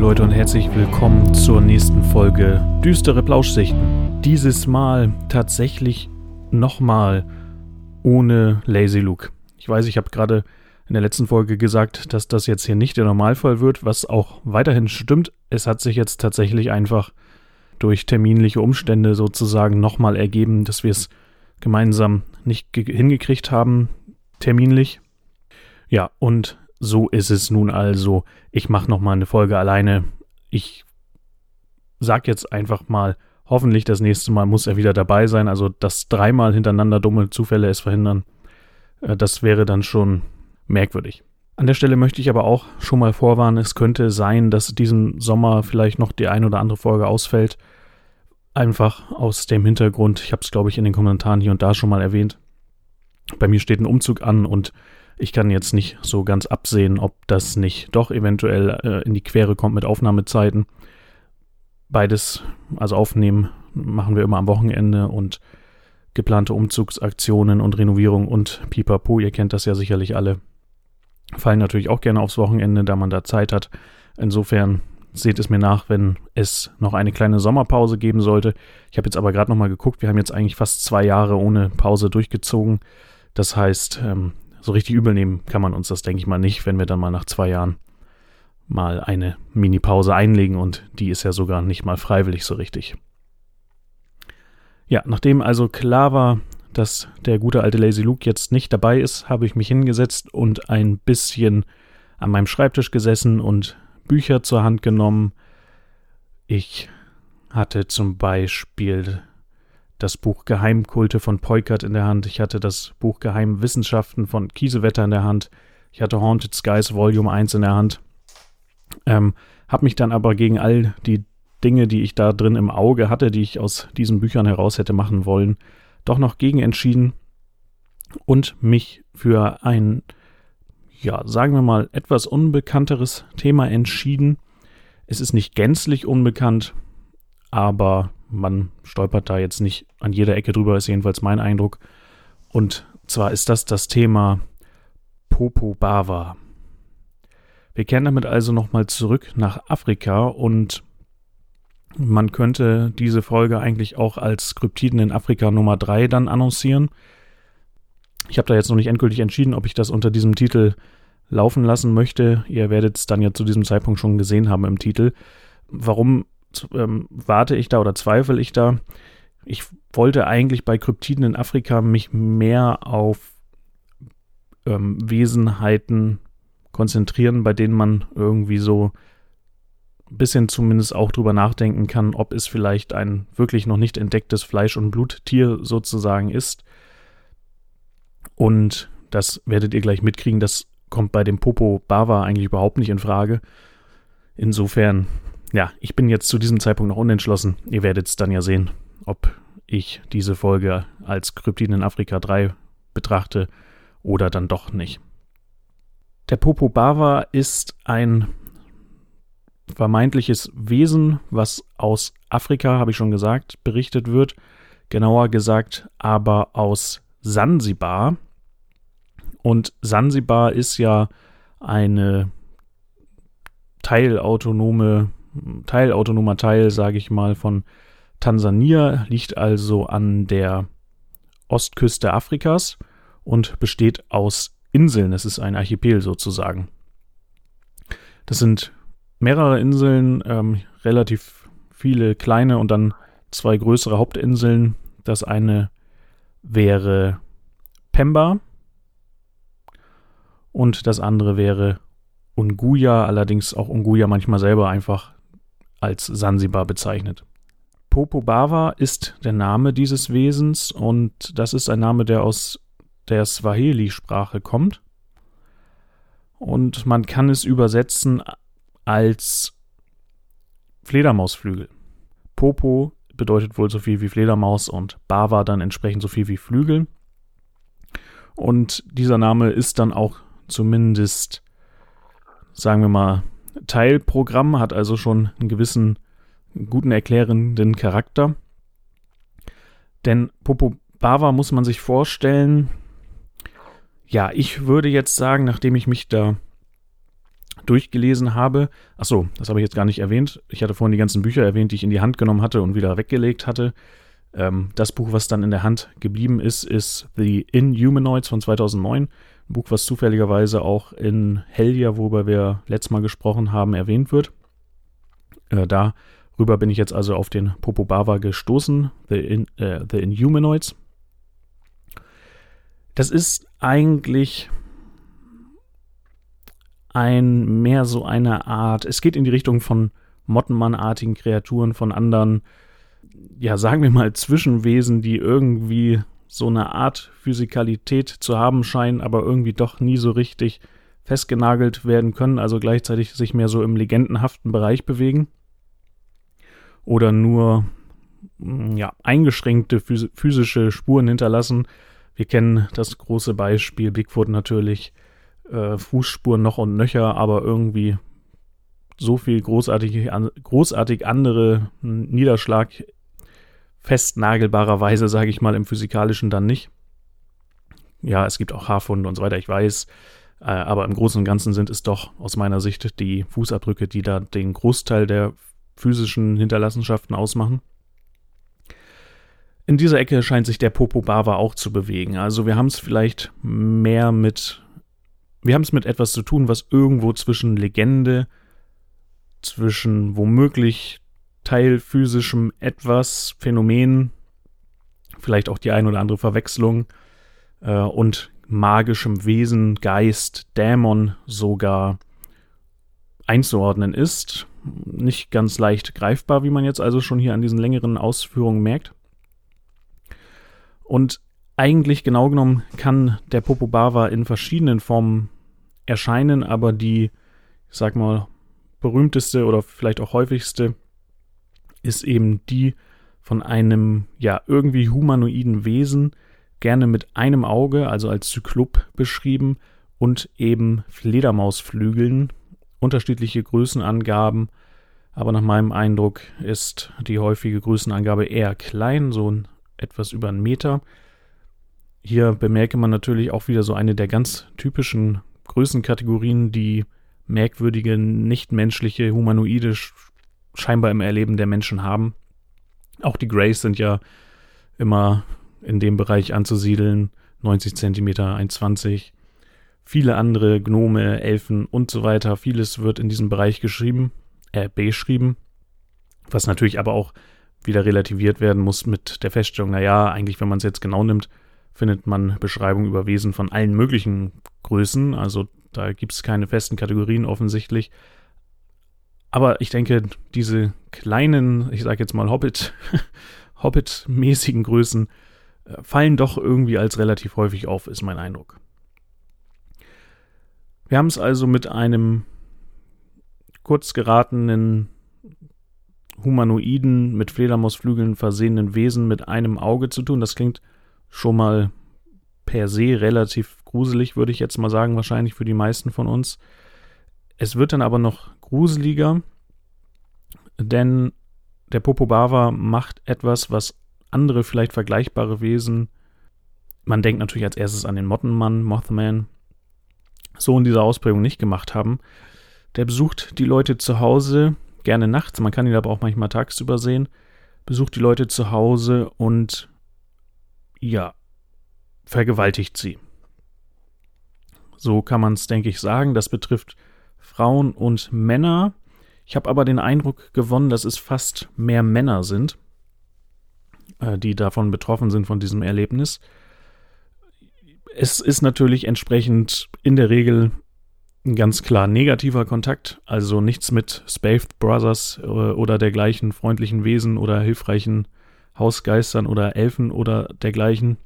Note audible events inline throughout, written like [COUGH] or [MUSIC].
Leute und herzlich willkommen zur nächsten Folge Düstere Plauschsichten. Dieses Mal tatsächlich nochmal ohne Lazy Luke. Ich weiß, ich habe gerade in der letzten Folge gesagt, dass das jetzt hier nicht der Normalfall wird, was auch weiterhin stimmt. Es hat sich jetzt tatsächlich einfach durch terminliche Umstände sozusagen nochmal ergeben, dass wir es gemeinsam nicht hingekriegt haben, terminlich. Ja, und so ist es nun also. Ich mache nochmal eine Folge alleine. Ich sag jetzt einfach mal, hoffentlich das nächste Mal muss er wieder dabei sein. Also, dass dreimal hintereinander dumme Zufälle es verhindern, äh, das wäre dann schon merkwürdig. An der Stelle möchte ich aber auch schon mal vorwarnen, es könnte sein, dass diesen Sommer vielleicht noch die ein oder andere Folge ausfällt. Einfach aus dem Hintergrund, ich habe es glaube ich in den Kommentaren hier und da schon mal erwähnt. Bei mir steht ein Umzug an und ich kann jetzt nicht so ganz absehen, ob das nicht doch eventuell äh, in die Quere kommt mit Aufnahmezeiten. Beides, also aufnehmen, machen wir immer am Wochenende und geplante Umzugsaktionen und Renovierung und Pipapo, ihr kennt das ja sicherlich alle, fallen natürlich auch gerne aufs Wochenende, da man da Zeit hat. Insofern seht es mir nach, wenn es noch eine kleine Sommerpause geben sollte. Ich habe jetzt aber gerade nochmal geguckt, wir haben jetzt eigentlich fast zwei Jahre ohne Pause durchgezogen. Das heißt, ähm, so richtig übel nehmen kann man uns das, denke ich mal, nicht, wenn wir dann mal nach zwei Jahren mal eine Mini-Pause einlegen und die ist ja sogar nicht mal freiwillig so richtig. Ja, nachdem also klar war, dass der gute alte Lazy Luke jetzt nicht dabei ist, habe ich mich hingesetzt und ein bisschen an meinem Schreibtisch gesessen und Bücher zur Hand genommen. Ich hatte zum Beispiel das Buch Geheimkulte von Peukert in der Hand. Ich hatte das Buch Geheimwissenschaften von Kiesewetter in der Hand. Ich hatte Haunted Skies Volume 1 in der Hand. Ähm, hab mich dann aber gegen all die Dinge, die ich da drin im Auge hatte, die ich aus diesen Büchern heraus hätte machen wollen, doch noch gegen entschieden und mich für ein, ja, sagen wir mal, etwas unbekannteres Thema entschieden. Es ist nicht gänzlich unbekannt, aber man stolpert da jetzt nicht an jeder Ecke drüber, ist jedenfalls mein Eindruck. Und zwar ist das das Thema Popo Bava. Wir kehren damit also nochmal zurück nach Afrika und man könnte diese Folge eigentlich auch als Kryptiden in Afrika Nummer 3 dann annoncieren. Ich habe da jetzt noch nicht endgültig entschieden, ob ich das unter diesem Titel laufen lassen möchte. Ihr werdet es dann ja zu diesem Zeitpunkt schon gesehen haben im Titel. Warum ähm, warte ich da oder zweifle ich da? Ich wollte eigentlich bei Kryptiden in Afrika mich mehr auf ähm, Wesenheiten konzentrieren, bei denen man irgendwie so ein bisschen zumindest auch drüber nachdenken kann, ob es vielleicht ein wirklich noch nicht entdecktes Fleisch- und Bluttier sozusagen ist. Und das werdet ihr gleich mitkriegen, das kommt bei dem Popo Bava eigentlich überhaupt nicht in Frage. Insofern ja, ich bin jetzt zu diesem Zeitpunkt noch unentschlossen. Ihr werdet es dann ja sehen, ob ich diese Folge als Kryptiden in Afrika 3 betrachte oder dann doch nicht. Der Popo Bava ist ein vermeintliches Wesen, was aus Afrika, habe ich schon gesagt, berichtet wird. Genauer gesagt aber aus Sansibar. Und Sansibar ist ja eine teilautonome teilautonomer Teil, sage ich mal, von Tansania, liegt also an der Ostküste Afrikas und besteht aus Inseln. Es ist ein Archipel sozusagen. Das sind mehrere Inseln, ähm, relativ viele kleine und dann zwei größere Hauptinseln. Das eine wäre Pemba und das andere wäre Unguja, allerdings auch Unguja manchmal selber einfach als Sansibar bezeichnet. Popobava ist der Name dieses Wesens und das ist ein Name, der aus der Swahili-Sprache kommt. Und man kann es übersetzen als Fledermausflügel. Popo bedeutet wohl so viel wie Fledermaus und Bava dann entsprechend so viel wie Flügel. Und dieser Name ist dann auch zumindest, sagen wir mal, Teilprogramm, hat also schon einen gewissen guten erklärenden Charakter. Denn Popo Bava muss man sich vorstellen, ja, ich würde jetzt sagen, nachdem ich mich da durchgelesen habe. Achso, das habe ich jetzt gar nicht erwähnt. Ich hatte vorhin die ganzen Bücher erwähnt, die ich in die Hand genommen hatte und wieder weggelegt hatte. Ähm, das Buch, was dann in der Hand geblieben ist, ist The Inhumanoids von 2009. Ein Buch, was zufälligerweise auch in Hellia, worüber wir letztes Mal gesprochen haben, erwähnt wird. Äh, darüber bin ich jetzt also auf den Popobava gestoßen, The, In, äh, The Inhumanoids. Das ist eigentlich ein mehr so eine Art, es geht in die Richtung von Mottenmann-artigen Kreaturen, von anderen, ja, sagen wir mal, Zwischenwesen, die irgendwie so eine Art Physikalität zu haben scheinen, aber irgendwie doch nie so richtig festgenagelt werden können, also gleichzeitig sich mehr so im legendenhaften Bereich bewegen. Oder nur mm, ja, eingeschränkte physische Spuren hinterlassen. Wir kennen das große Beispiel Bigfoot natürlich, äh, Fußspuren noch und nöcher, aber irgendwie so viel großartig, an, großartig andere Niederschlag festnagelbarerweise, sage ich mal, im Physikalischen dann nicht. Ja, es gibt auch Haarfunde und so weiter, ich weiß. Äh, aber im Großen und Ganzen sind es doch aus meiner Sicht die Fußabdrücke, die da den Großteil der physischen Hinterlassenschaften ausmachen. In dieser Ecke scheint sich der Popo Bava auch zu bewegen. Also wir haben es vielleicht mehr mit wir haben es mit etwas zu tun, was irgendwo zwischen Legende, zwischen womöglich teilphysischem etwas, Phänomen, vielleicht auch die ein oder andere Verwechslung äh, und magischem Wesen, Geist, Dämon sogar einzuordnen ist. Nicht ganz leicht greifbar, wie man jetzt also schon hier an diesen längeren Ausführungen merkt. Und eigentlich genau genommen kann der Popobava in verschiedenen Formen erscheinen, aber die, ich sag mal, berühmteste oder vielleicht auch häufigste ist eben die von einem, ja, irgendwie humanoiden Wesen, gerne mit einem Auge, also als Zyklop beschrieben, und eben Fledermausflügeln, unterschiedliche Größenangaben, aber nach meinem Eindruck ist die häufige Größenangabe eher klein, so etwas über einen Meter. Hier bemerke man natürlich auch wieder so eine der ganz typischen Größenkategorien, die merkwürdige, nichtmenschliche, humanoide scheinbar im Erleben der Menschen haben. Auch die Greys sind ja immer in dem Bereich anzusiedeln. 90 cm, 1,20. Viele andere Gnome, Elfen und so weiter. Vieles wird in diesem Bereich geschrieben, äh, beschrieben. Was natürlich aber auch wieder relativiert werden muss mit der Feststellung, naja, eigentlich, wenn man es jetzt genau nimmt, findet man Beschreibungen über Wesen von allen möglichen Größen. Also da gibt es keine festen Kategorien offensichtlich. Aber ich denke, diese kleinen, ich sage jetzt mal Hobbit, [LAUGHS] Hobbit-mäßigen Größen äh, fallen doch irgendwie als relativ häufig auf, ist mein Eindruck. Wir haben es also mit einem kurz geratenen humanoiden, mit Fledermausflügeln versehenen Wesen mit einem Auge zu tun. Das klingt schon mal per se relativ gruselig, würde ich jetzt mal sagen, wahrscheinlich für die meisten von uns. Es wird dann aber noch gruseliger, denn der Popobava macht etwas, was andere vielleicht vergleichbare Wesen, man denkt natürlich als erstes an den Mottenmann, Mothman, so in dieser Ausprägung nicht gemacht haben. Der besucht die Leute zu Hause, gerne nachts, man kann ihn aber auch manchmal tagsüber sehen, besucht die Leute zu Hause und ja, vergewaltigt sie. So kann man es, denke ich, sagen. Das betrifft Frauen und Männer. Ich habe aber den Eindruck gewonnen, dass es fast mehr Männer sind, äh, die davon betroffen sind, von diesem Erlebnis. Es ist natürlich entsprechend in der Regel ein ganz klar negativer Kontakt, also nichts mit Space Brothers äh, oder dergleichen freundlichen Wesen oder hilfreichen Hausgeistern oder Elfen oder dergleichen.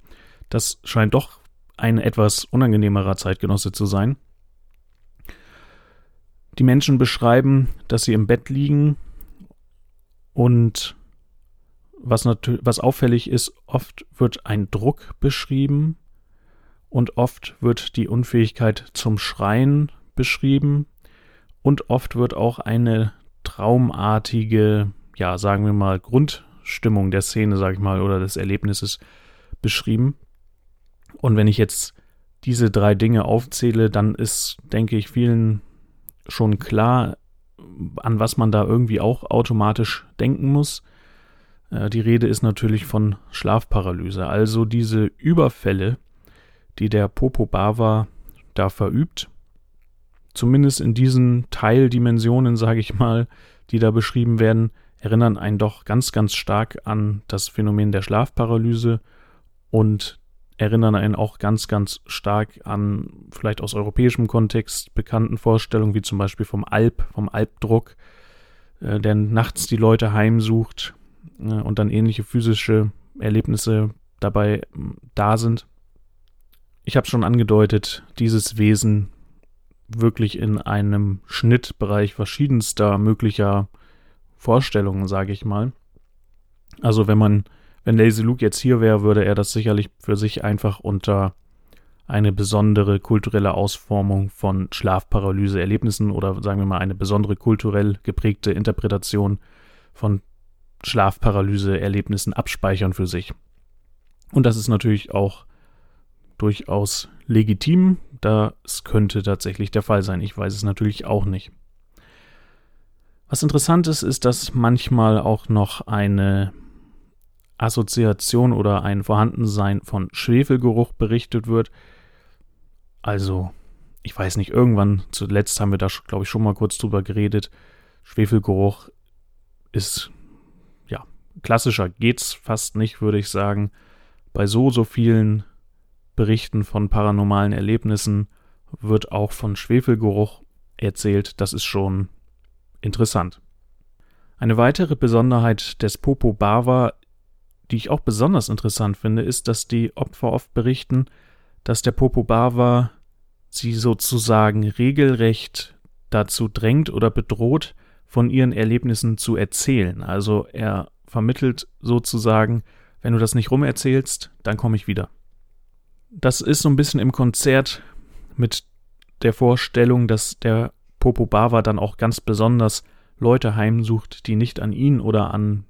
Das scheint doch ein etwas unangenehmerer Zeitgenosse zu sein. Die Menschen beschreiben, dass sie im Bett liegen und was, was auffällig ist, oft wird ein Druck beschrieben und oft wird die Unfähigkeit zum Schreien beschrieben und oft wird auch eine traumartige, ja, sagen wir mal, Grundstimmung der Szene, sag ich mal, oder des Erlebnisses beschrieben. Und wenn ich jetzt diese drei Dinge aufzähle, dann ist, denke ich, vielen schon klar, an was man da irgendwie auch automatisch denken muss. Äh, die Rede ist natürlich von Schlafparalyse, also diese Überfälle, die der Popo Bava da verübt. Zumindest in diesen Teildimensionen, sage ich mal, die da beschrieben werden, erinnern einen doch ganz, ganz stark an das Phänomen der Schlafparalyse und erinnern einen auch ganz, ganz stark an vielleicht aus europäischem Kontext bekannten Vorstellungen, wie zum Beispiel vom Alp, vom Alpdruck, äh, der nachts die Leute heimsucht äh, und dann ähnliche physische Erlebnisse dabei äh, da sind. Ich habe schon angedeutet, dieses Wesen wirklich in einem Schnittbereich verschiedenster möglicher Vorstellungen, sage ich mal. Also wenn man wenn Lazy Luke jetzt hier wäre, würde er das sicherlich für sich einfach unter eine besondere kulturelle Ausformung von Schlafparalyse-Erlebnissen oder sagen wir mal eine besondere kulturell geprägte Interpretation von Schlafparalyse-Erlebnissen abspeichern für sich. Und das ist natürlich auch durchaus legitim. Das könnte tatsächlich der Fall sein. Ich weiß es natürlich auch nicht. Was interessant ist, ist, dass manchmal auch noch eine Assoziation oder ein Vorhandensein von Schwefelgeruch berichtet wird. Also, ich weiß nicht, irgendwann zuletzt haben wir da, glaube ich, schon mal kurz drüber geredet. Schwefelgeruch ist, ja, klassischer geht's fast nicht, würde ich sagen. Bei so, so vielen Berichten von paranormalen Erlebnissen wird auch von Schwefelgeruch erzählt. Das ist schon interessant. Eine weitere Besonderheit des Popo Bava die ich auch besonders interessant finde, ist, dass die Opfer oft berichten, dass der Popo Bava sie sozusagen regelrecht dazu drängt oder bedroht, von ihren Erlebnissen zu erzählen. Also er vermittelt sozusagen, wenn du das nicht rumerzählst, dann komme ich wieder. Das ist so ein bisschen im Konzert mit der Vorstellung, dass der Popo Bava dann auch ganz besonders Leute heimsucht, die nicht an ihn oder an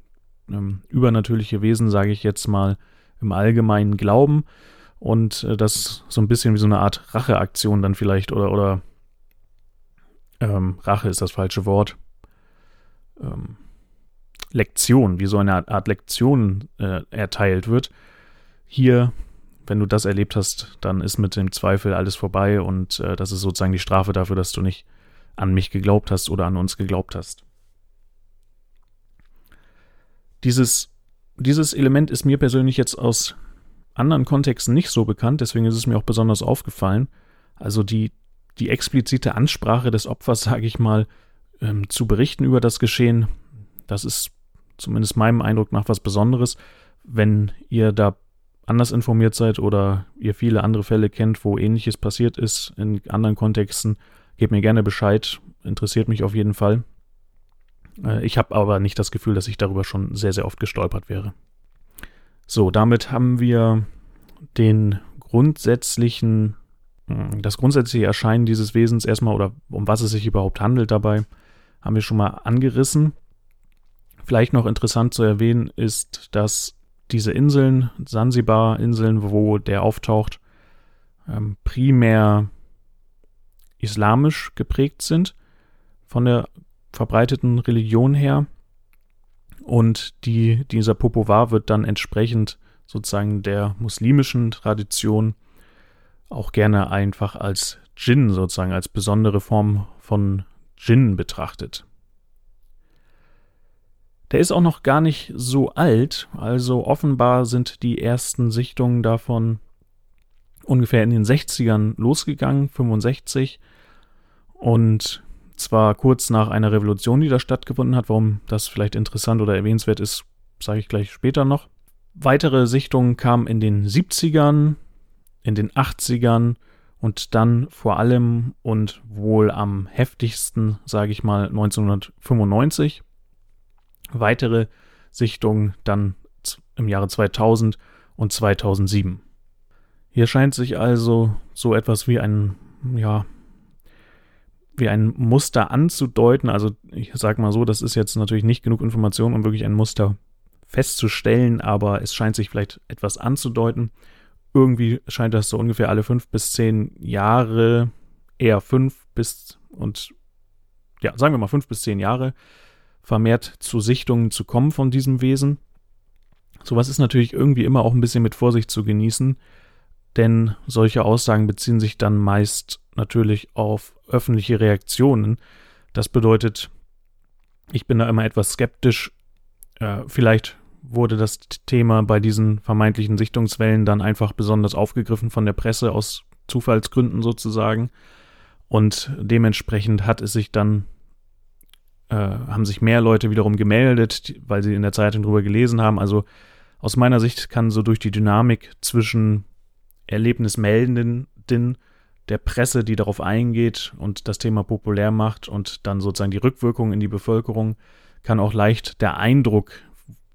ähm, übernatürliche Wesen, sage ich jetzt mal, im Allgemeinen glauben und äh, das so ein bisschen wie so eine Art Racheaktion dann vielleicht oder, oder ähm, Rache ist das falsche Wort. Ähm, Lektion, wie so eine Art Lektion äh, erteilt wird. Hier, wenn du das erlebt hast, dann ist mit dem Zweifel alles vorbei und äh, das ist sozusagen die Strafe dafür, dass du nicht an mich geglaubt hast oder an uns geglaubt hast. Dieses, dieses Element ist mir persönlich jetzt aus anderen Kontexten nicht so bekannt, deswegen ist es mir auch besonders aufgefallen. Also die, die explizite Ansprache des Opfers, [LAUGHS] sage ich mal, ähm, zu berichten über das Geschehen, das ist zumindest meinem Eindruck nach was Besonderes. Wenn ihr da anders informiert seid oder ihr viele andere Fälle kennt, wo ähnliches passiert ist in anderen Kontexten, gebt mir gerne Bescheid, interessiert mich auf jeden Fall. Äh, ich habe aber nicht das Gefühl, dass ich darüber schon sehr, sehr oft gestolpert wäre. So, damit haben wir den grundsätzlichen, hm, das grundsätzliche Erscheinen dieses Wesens erstmal oder um was es sich überhaupt handelt dabei, haben wir schon mal angerissen. Vielleicht noch interessant zu erwähnen ist, dass diese Inseln, Sansibar-Inseln, wo der auftaucht, ähm, primär islamisch geprägt sind von der verbreiteten Religion her. Und die, dieser Popovar wird dann entsprechend sozusagen der muslimischen Tradition auch gerne einfach als Djinn sozusagen, als besondere Form von Djinn betrachtet. Der ist auch noch gar nicht so alt, also offenbar sind die ersten Sichtungen davon ungefähr in den 60ern losgegangen, 65. Und zwar kurz nach einer Revolution, die da stattgefunden hat. Warum das vielleicht interessant oder erwähnenswert ist, sage ich gleich später noch. Weitere Sichtungen kamen in den 70ern, in den 80ern und dann vor allem und wohl am heftigsten, sage ich mal, 1995. Weitere Sichtungen dann im Jahre 2000 und 2007. Hier scheint sich also so etwas wie ein ja, wie ein Muster anzudeuten. Also ich sage mal so, das ist jetzt natürlich nicht genug Information, um wirklich ein Muster festzustellen, aber es scheint sich vielleicht etwas anzudeuten. Irgendwie scheint das so ungefähr alle fünf bis zehn Jahre, eher fünf bis und ja, sagen wir mal fünf bis zehn Jahre, vermehrt zu Sichtungen zu kommen von diesem Wesen. Sowas ist natürlich irgendwie immer auch ein bisschen mit Vorsicht zu genießen, denn solche Aussagen beziehen sich dann meist natürlich auf öffentliche Reaktionen. Das bedeutet, ich bin da immer etwas skeptisch. Äh, vielleicht wurde das Thema bei diesen vermeintlichen Sichtungswellen dann einfach besonders aufgegriffen von der Presse aus Zufallsgründen sozusagen. Und dementsprechend hat es sich dann, äh, haben sich mehr Leute wiederum gemeldet, weil sie in der Zeitung drüber gelesen haben. Also aus meiner Sicht kann so durch die Dynamik zwischen Erlebnismeldenden, der Presse, die darauf eingeht und das Thema populär macht und dann sozusagen die Rückwirkung in die Bevölkerung, kann auch leicht der Eindruck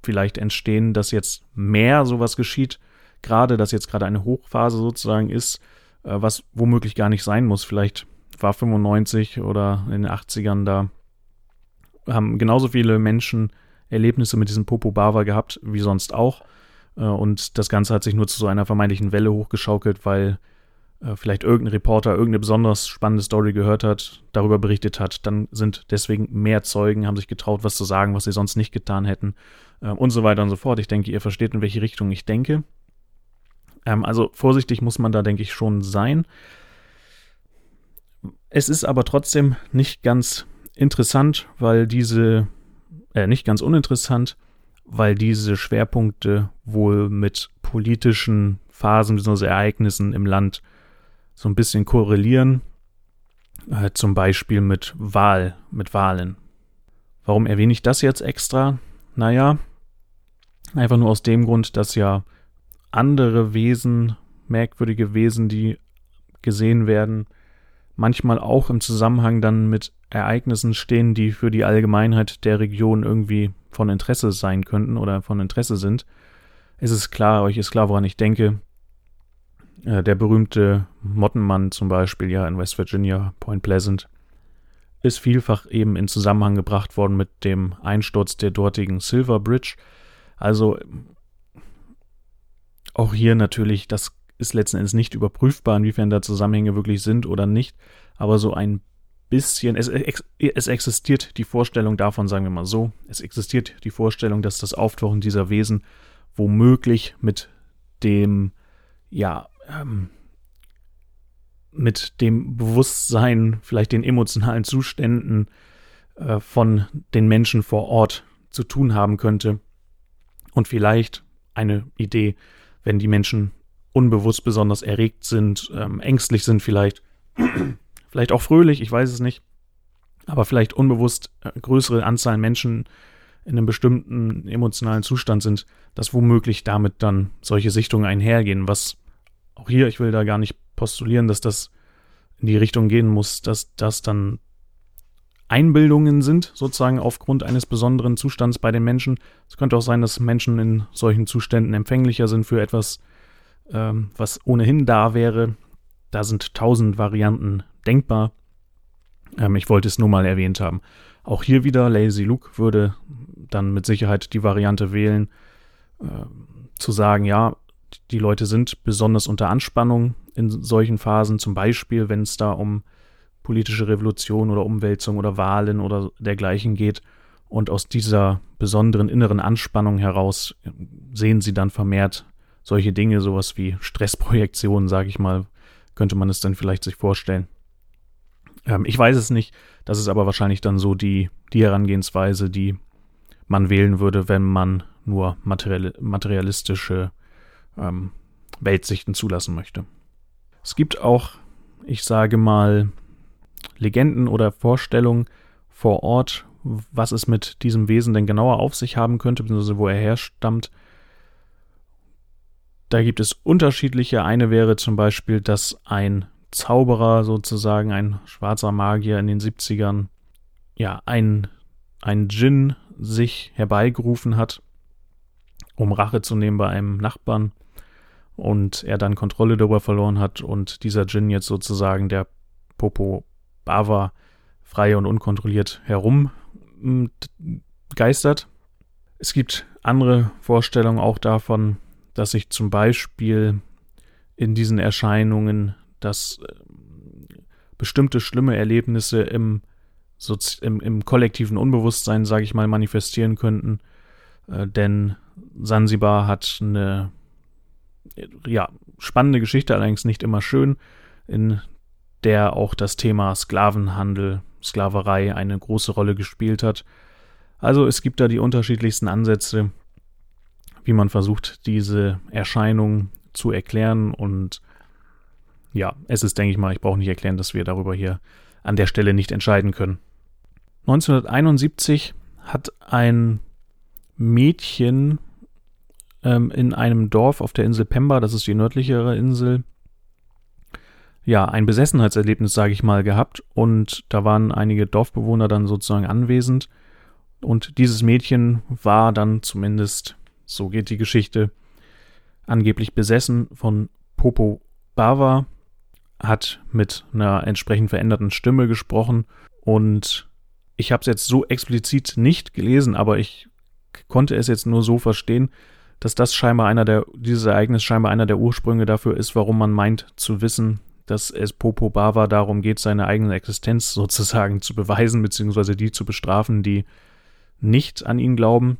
vielleicht entstehen, dass jetzt mehr sowas geschieht, gerade, dass jetzt gerade eine Hochphase sozusagen ist, äh, was womöglich gar nicht sein muss. Vielleicht war 95 oder in den 80ern da, haben genauso viele Menschen Erlebnisse mit diesem Popo Bava gehabt wie sonst auch. Äh, und das Ganze hat sich nur zu so einer vermeintlichen Welle hochgeschaukelt, weil äh, vielleicht irgendein Reporter irgendeine besonders spannende Story gehört hat, darüber berichtet hat, dann sind deswegen mehr Zeugen, haben sich getraut, was zu sagen, was sie sonst nicht getan hätten äh, und so weiter und so fort. Ich denke, ihr versteht, in welche Richtung ich denke. Ähm, also vorsichtig muss man da, denke ich, schon sein. Es ist aber trotzdem nicht ganz interessant, weil diese, äh, nicht ganz uninteressant, weil diese Schwerpunkte wohl mit politischen Phasen bzw. Ereignissen im Land so ein bisschen korrelieren, äh, zum Beispiel mit Wahl, mit Wahlen. Warum erwähne ich das jetzt extra? Naja, einfach nur aus dem Grund, dass ja andere Wesen, merkwürdige Wesen, die gesehen werden, manchmal auch im Zusammenhang dann mit Ereignissen stehen, die für die Allgemeinheit der Region irgendwie von Interesse sein könnten oder von Interesse sind. Es ist klar, euch ist klar, woran ich denke. Äh, der berühmte Mottenmann zum Beispiel, ja, in West Virginia, Point Pleasant, ist vielfach eben in Zusammenhang gebracht worden mit dem Einsturz der dortigen Silver Bridge. Also auch hier natürlich, das ist letzten Endes nicht überprüfbar, inwiefern da Zusammenhänge wirklich sind oder nicht, aber so ein bisschen, es, es existiert die Vorstellung davon, sagen wir mal so, es existiert die Vorstellung, dass das Auftauchen dieser Wesen womöglich mit dem, ja, ähm, mit dem Bewusstsein, vielleicht den emotionalen Zuständen äh, von den Menschen vor Ort zu tun haben könnte. Und vielleicht eine Idee, wenn die Menschen unbewusst besonders erregt sind, ähm, ängstlich sind vielleicht, vielleicht auch fröhlich, ich weiß es nicht, aber vielleicht unbewusst äh, größere Anzahl Menschen in einem bestimmten emotionalen Zustand sind, dass womöglich damit dann solche Sichtungen einhergehen, was auch hier, ich will da gar nicht postulieren, dass das in die Richtung gehen muss, dass das dann Einbildungen sind, sozusagen aufgrund eines besonderen Zustands bei den Menschen. Es könnte auch sein, dass Menschen in solchen Zuständen empfänglicher sind für etwas, ähm, was ohnehin da wäre. Da sind tausend Varianten denkbar. Ähm, ich wollte es nur mal erwähnt haben. Auch hier wieder, Lazy Luke würde dann mit Sicherheit die Variante wählen, äh, zu sagen, ja, die Leute sind besonders unter Anspannung in solchen Phasen, zum Beispiel, wenn es da um politische Revolution oder Umwälzung oder Wahlen oder dergleichen geht. Und aus dieser besonderen inneren Anspannung heraus sehen sie dann vermehrt solche Dinge, sowas wie Stressprojektionen, sage ich mal, könnte man es dann vielleicht sich vorstellen. Ähm, ich weiß es nicht, das ist aber wahrscheinlich dann so die, die Herangehensweise, die man wählen würde, wenn man nur material, materialistische ähm, Weltsichten zulassen möchte. Es gibt auch, ich sage mal, Legenden oder Vorstellungen vor Ort, was es mit diesem Wesen denn genauer auf sich haben könnte, beziehungsweise wo er herstammt. Da gibt es unterschiedliche. Eine wäre zum Beispiel, dass ein Zauberer sozusagen, ein schwarzer Magier in den 70ern, ja, ein, ein Djinn sich herbeigerufen hat, um Rache zu nehmen bei einem Nachbarn und er dann Kontrolle darüber verloren hat und dieser Djinn jetzt sozusagen der Popo Bava frei und unkontrolliert herum geistert. Es gibt andere Vorstellungen auch davon, dass sich zum Beispiel in diesen Erscheinungen, dass äh, bestimmte schlimme Erlebnisse im im, im kollektiven Unbewusstsein, sage ich mal, manifestieren könnten. Äh, denn Sansibar hat eine ja, spannende Geschichte, allerdings nicht immer schön, in der auch das Thema Sklavenhandel, Sklaverei eine große Rolle gespielt hat. Also es gibt da die unterschiedlichsten Ansätze, wie man versucht, diese Erscheinung zu erklären. Und ja, es ist, denke ich mal, ich brauche nicht erklären, dass wir darüber hier an der Stelle nicht entscheiden können. 1971 hat ein Mädchen ähm, in einem Dorf auf der Insel Pemba, das ist die nördlichere Insel, ja, ein Besessenheitserlebnis, sage ich mal, gehabt. Und da waren einige Dorfbewohner dann sozusagen anwesend. Und dieses Mädchen war dann zumindest, so geht die Geschichte, angeblich besessen von Popo Bava, hat mit einer entsprechend veränderten Stimme gesprochen und ich habe es jetzt so explizit nicht gelesen, aber ich konnte es jetzt nur so verstehen, dass das scheinbar einer der, dieses Ereignis scheinbar einer der Ursprünge dafür ist, warum man meint zu wissen, dass es Popo Bava darum geht, seine eigene Existenz [LAUGHS] sozusagen zu beweisen, beziehungsweise die zu bestrafen, die nicht an ihn glauben.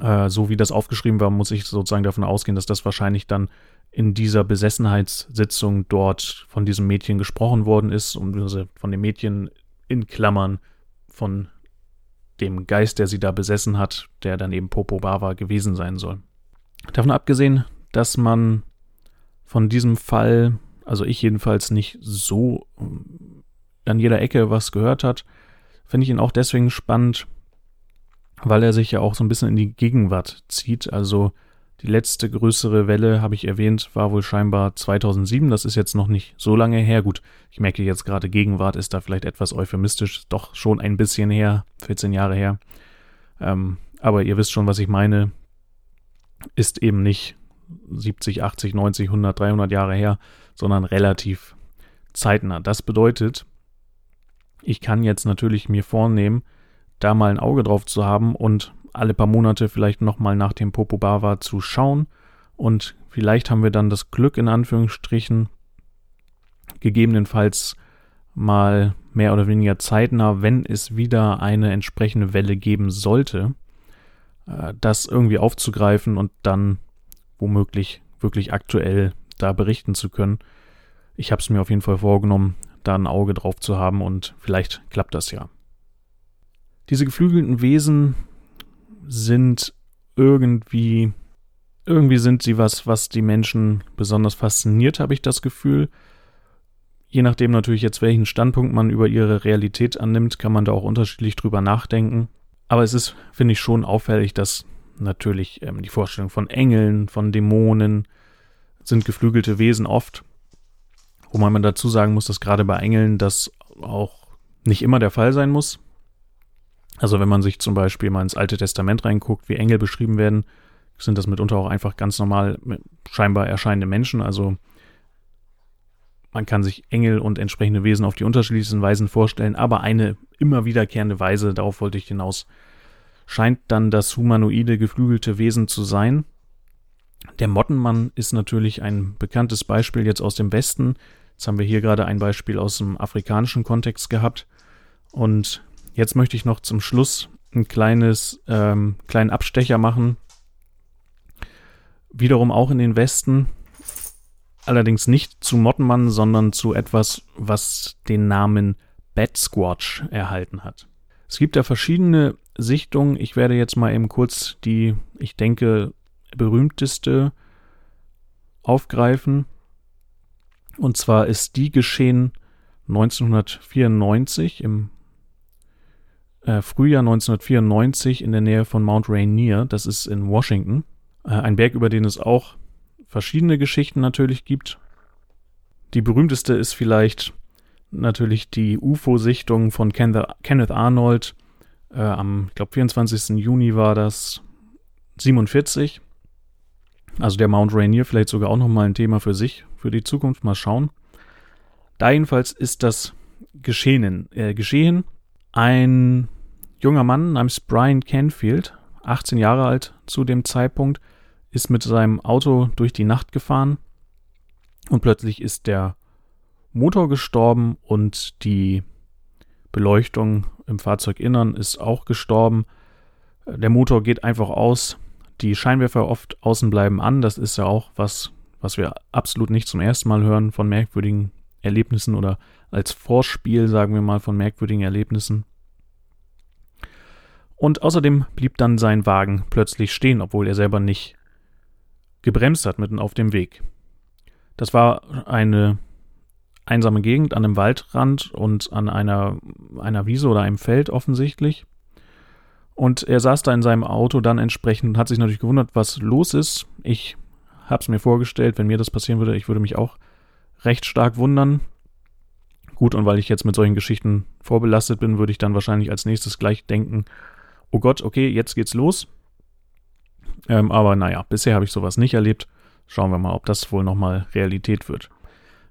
Äh, so wie das aufgeschrieben war, muss ich sozusagen davon ausgehen, dass das wahrscheinlich dann in dieser Besessenheitssitzung dort von diesem Mädchen gesprochen worden ist, und von dem Mädchen in Klammern von dem Geist, der sie da besessen hat, der dann eben Popo Bava gewesen sein soll. Davon abgesehen, dass man von diesem Fall also ich jedenfalls nicht so ähm, an jeder Ecke was gehört hat, finde ich ihn auch deswegen spannend, weil er sich ja auch so ein bisschen in die Gegenwart zieht. Also die letzte größere Welle, habe ich erwähnt, war wohl scheinbar 2007. Das ist jetzt noch nicht so lange her. Gut, ich merke jetzt gerade, Gegenwart ist da vielleicht etwas euphemistisch, doch schon ein bisschen her, 14 Jahre her. Ähm, aber ihr wisst schon, was ich meine. Ist eben nicht 70, 80, 90, 100, 300 Jahre her, sondern relativ zeitnah. Das bedeutet, ich kann jetzt natürlich mir vornehmen, da mal ein Auge drauf zu haben und alle paar Monate vielleicht nochmal nach dem Popo Bava zu schauen. Und vielleicht haben wir dann das Glück, in Anführungsstrichen, gegebenenfalls mal mehr oder weniger zeitnah, wenn es wieder eine entsprechende Welle geben sollte, äh, das irgendwie aufzugreifen und dann womöglich wirklich aktuell da berichten zu können. Ich habe es mir auf jeden Fall vorgenommen, da ein Auge drauf zu haben und vielleicht klappt das ja. Diese geflügelten Wesen sind irgendwie, irgendwie sind sie was, was die Menschen besonders fasziniert, habe ich das Gefühl. Je nachdem natürlich jetzt, welchen Standpunkt man über ihre Realität annimmt, kann man da auch unterschiedlich drüber nachdenken. Aber es ist, finde ich, schon auffällig, dass natürlich ähm, die Vorstellung von Engeln, von Dämonen, sind geflügelte Wesen oft. Wobei man dazu sagen muss, dass gerade bei Engeln das auch nicht immer der Fall sein muss. Also wenn man sich zum Beispiel mal ins Alte Testament reinguckt, wie Engel beschrieben werden, sind das mitunter auch einfach ganz normal scheinbar erscheinende Menschen. Also man kann sich Engel und entsprechende Wesen auf die unterschiedlichsten Weisen vorstellen, aber eine immer wiederkehrende Weise, darauf wollte ich hinaus, scheint dann das humanoide geflügelte Wesen zu sein. Der Mottenmann ist natürlich ein bekanntes Beispiel jetzt aus dem Westen. Jetzt haben wir hier gerade ein Beispiel aus dem afrikanischen Kontext gehabt. Und jetzt möchte ich noch zum Schluss ein kleines, ähm, kleinen Abstecher machen. Wiederum auch in den Westen. Allerdings nicht zu Mottenmann, sondern zu etwas, was den Namen Bat Squatch erhalten hat. Es gibt da verschiedene Sichtungen. Ich werde jetzt mal eben kurz die, ich denke, berühmteste aufgreifen. Und zwar ist die geschehen 1994 im äh, Frühjahr 1994 in der Nähe von Mount Rainier. Das ist in Washington. Äh, ein Berg, über den es auch verschiedene Geschichten natürlich gibt. Die berühmteste ist vielleicht natürlich die UFO-Sichtung von Kenneth Arnold. Äh, am, ich glaube, 24. Juni war das 47. Also der Mount Rainier vielleicht sogar auch nochmal ein Thema für sich, für die Zukunft. Mal schauen. Da jedenfalls ist das geschehen. Äh, geschehen. Ein junger Mann namens Brian Canfield, 18 Jahre alt zu dem Zeitpunkt, ist mit seinem Auto durch die Nacht gefahren und plötzlich ist der Motor gestorben und die Beleuchtung im Fahrzeuginnern ist auch gestorben. Der Motor geht einfach aus. Die Scheinwerfer oft außen bleiben an. Das ist ja auch was, was wir absolut nicht zum ersten Mal hören von merkwürdigen Erlebnissen oder als Vorspiel, sagen wir mal, von merkwürdigen Erlebnissen. Und außerdem blieb dann sein Wagen plötzlich stehen, obwohl er selber nicht gebremst hat mitten auf dem Weg. Das war eine einsame Gegend an einem Waldrand und an einer, einer Wiese oder einem Feld offensichtlich. Und er saß da in seinem Auto dann entsprechend und hat sich natürlich gewundert, was los ist. Ich habe es mir vorgestellt, wenn mir das passieren würde, ich würde mich auch recht stark wundern. Gut, und weil ich jetzt mit solchen Geschichten vorbelastet bin, würde ich dann wahrscheinlich als nächstes gleich denken, oh Gott, okay, jetzt geht's los. Ähm, aber naja, bisher habe ich sowas nicht erlebt. Schauen wir mal, ob das wohl nochmal Realität wird.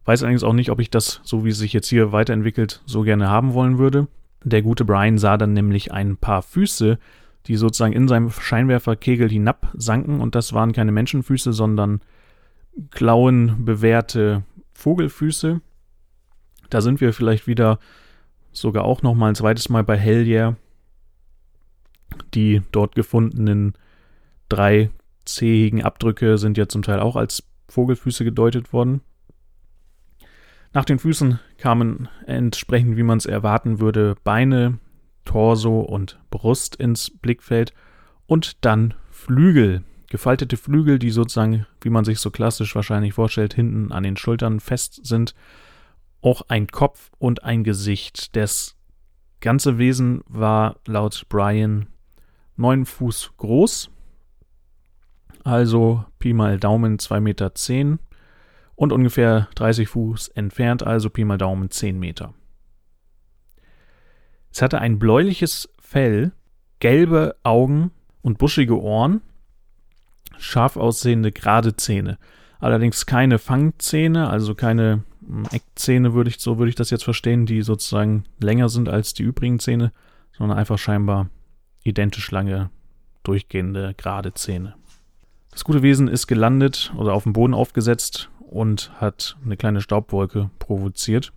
Weiß allerdings auch nicht, ob ich das, so wie es sich jetzt hier weiterentwickelt, so gerne haben wollen würde. Der gute Brian sah dann nämlich ein paar Füße, die sozusagen in seinem Scheinwerferkegel hinabsanken und das waren keine Menschenfüße, sondern klauenbewehrte Vogelfüße. Da sind wir vielleicht wieder sogar auch noch mal ein zweites Mal bei Hellier. Die dort gefundenen drei zähigen Abdrücke sind ja zum Teil auch als Vogelfüße gedeutet worden. Nach den Füßen kamen entsprechend, wie man es erwarten würde, Beine, Torso und Brust ins Blickfeld und dann Flügel, gefaltete Flügel, die sozusagen, wie man sich so klassisch wahrscheinlich vorstellt, hinten an den Schultern fest sind. Auch ein Kopf und ein Gesicht. Das ganze Wesen war laut Brian neun Fuß groß, also Pi mal Daumen 2,10 Meter und ungefähr 30 Fuß entfernt, also Pi mal Daumen 10 Meter. Es hatte ein bläuliches Fell, gelbe Augen und buschige Ohren, scharf aussehende gerade Zähne. Allerdings keine Fangzähne, also keine hm, Eckzähne würde ich, so würde ich das jetzt verstehen, die sozusagen länger sind als die übrigen Zähne, sondern einfach scheinbar identisch lange, durchgehende, gerade Zähne. Das gute Wesen ist gelandet oder auf dem Boden aufgesetzt und hat eine kleine Staubwolke provoziert.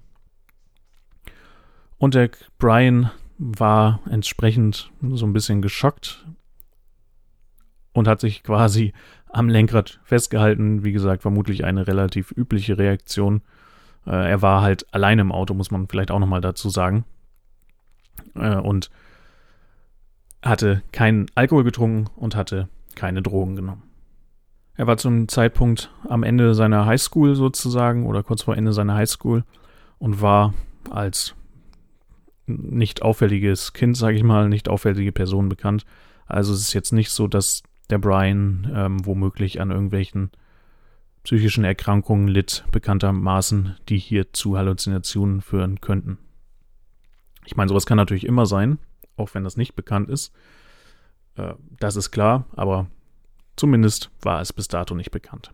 Und der Brian war entsprechend so ein bisschen geschockt und hat sich quasi am Lenkrad festgehalten. Wie gesagt, vermutlich eine relativ übliche Reaktion. Äh, er war halt alleine im Auto, muss man vielleicht auch nochmal dazu sagen. Äh, und hatte keinen Alkohol getrunken und hatte keine Drogen genommen. Er war zum Zeitpunkt am Ende seiner Highschool sozusagen oder kurz vor Ende seiner Highschool und war als nicht auffälliges Kind, sage ich mal, nicht auffällige Person bekannt. Also es ist jetzt nicht so, dass der Brian ähm, womöglich an irgendwelchen psychischen Erkrankungen litt, bekanntermaßen, die hier zu Halluzinationen führen könnten. Ich meine, sowas kann natürlich immer sein, auch wenn das nicht bekannt ist. Äh, das ist klar, aber zumindest war es bis dato nicht bekannt.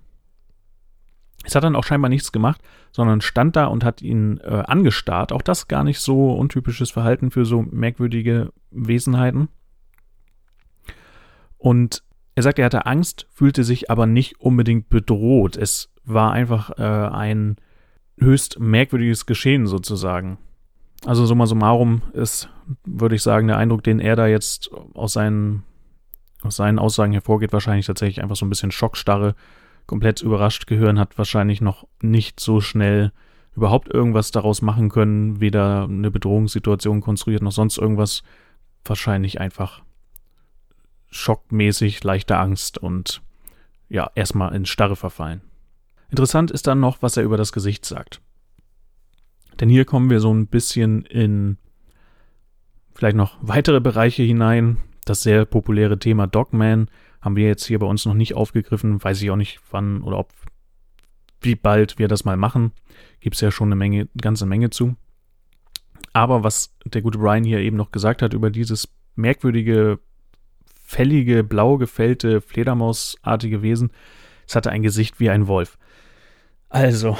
Es hat dann auch scheinbar nichts gemacht, sondern stand da und hat ihn äh, angestarrt. Auch das gar nicht so untypisches Verhalten für so merkwürdige Wesenheiten. Und er sagt, er hatte Angst, fühlte sich aber nicht unbedingt bedroht. Es war einfach äh, ein höchst merkwürdiges Geschehen sozusagen. Also summa summarum ist, würde ich sagen, der Eindruck, den er da jetzt aus seinen, aus seinen Aussagen hervorgeht, wahrscheinlich tatsächlich einfach so ein bisschen Schockstarre komplett überrascht gehören, hat wahrscheinlich noch nicht so schnell überhaupt irgendwas daraus machen können, weder eine Bedrohungssituation konstruiert noch sonst irgendwas. Wahrscheinlich einfach schockmäßig, leichte Angst und ja, erstmal in Starre verfallen. Interessant ist dann noch, was er über das Gesicht sagt. Denn hier kommen wir so ein bisschen in vielleicht noch weitere Bereiche hinein. Das sehr populäre Thema Dogman, haben wir jetzt hier bei uns noch nicht aufgegriffen. Weiß ich auch nicht, wann oder ob, wie bald wir das mal machen. Gibt es ja schon eine Menge, ganze Menge zu. Aber was der gute Brian hier eben noch gesagt hat über dieses merkwürdige, fällige, blau gefällte, Fledermausartige Wesen, es hatte ein Gesicht wie ein Wolf. Also,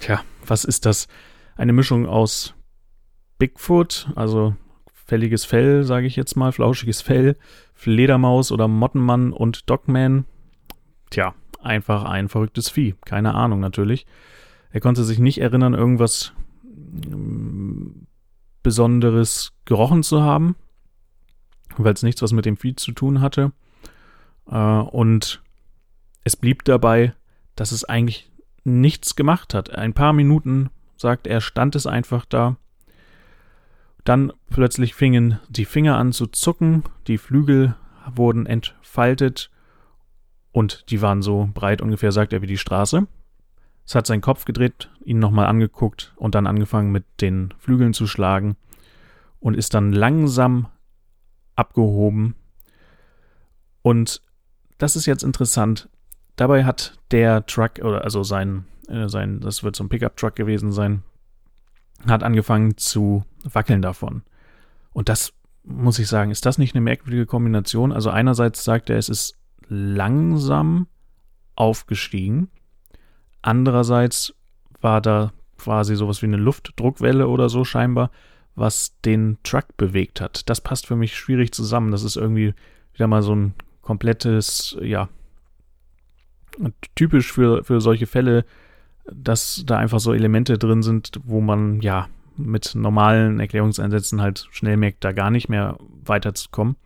tja, was ist das? Eine Mischung aus Bigfoot, also fälliges Fell, sage ich jetzt mal, flauschiges Fell, Fledermaus oder Mottenmann und Dogman. Tja, einfach ein verrücktes Vieh. Keine Ahnung natürlich. Er konnte sich nicht erinnern, irgendwas mm, Besonderes gerochen zu haben, weil es nichts was mit dem Vieh zu tun hatte. Äh, und es blieb dabei, dass es eigentlich nichts gemacht hat. Ein paar Minuten, sagt er, stand es einfach da. Dann plötzlich fingen die Finger an zu zucken, die Flügel wurden entfaltet und die waren so breit ungefähr, sagt er, wie die Straße. Es hat seinen Kopf gedreht, ihn nochmal angeguckt und dann angefangen mit den Flügeln zu schlagen und ist dann langsam abgehoben. Und das ist jetzt interessant. Dabei hat der Truck, oder also sein, äh, sein, das wird so ein Pickup-Truck gewesen sein, hat angefangen zu wackeln davon. Und das muss ich sagen, ist das nicht eine merkwürdige Kombination? Also einerseits sagt er, es ist langsam aufgestiegen. Andererseits war da quasi sowas wie eine Luftdruckwelle oder so scheinbar, was den Truck bewegt hat. Das passt für mich schwierig zusammen. Das ist irgendwie wieder mal so ein komplettes, ja, typisch für, für solche Fälle, dass da einfach so Elemente drin sind, wo man ja mit normalen Erklärungseinsätzen halt schnell merkt, da gar nicht mehr weiterzukommen.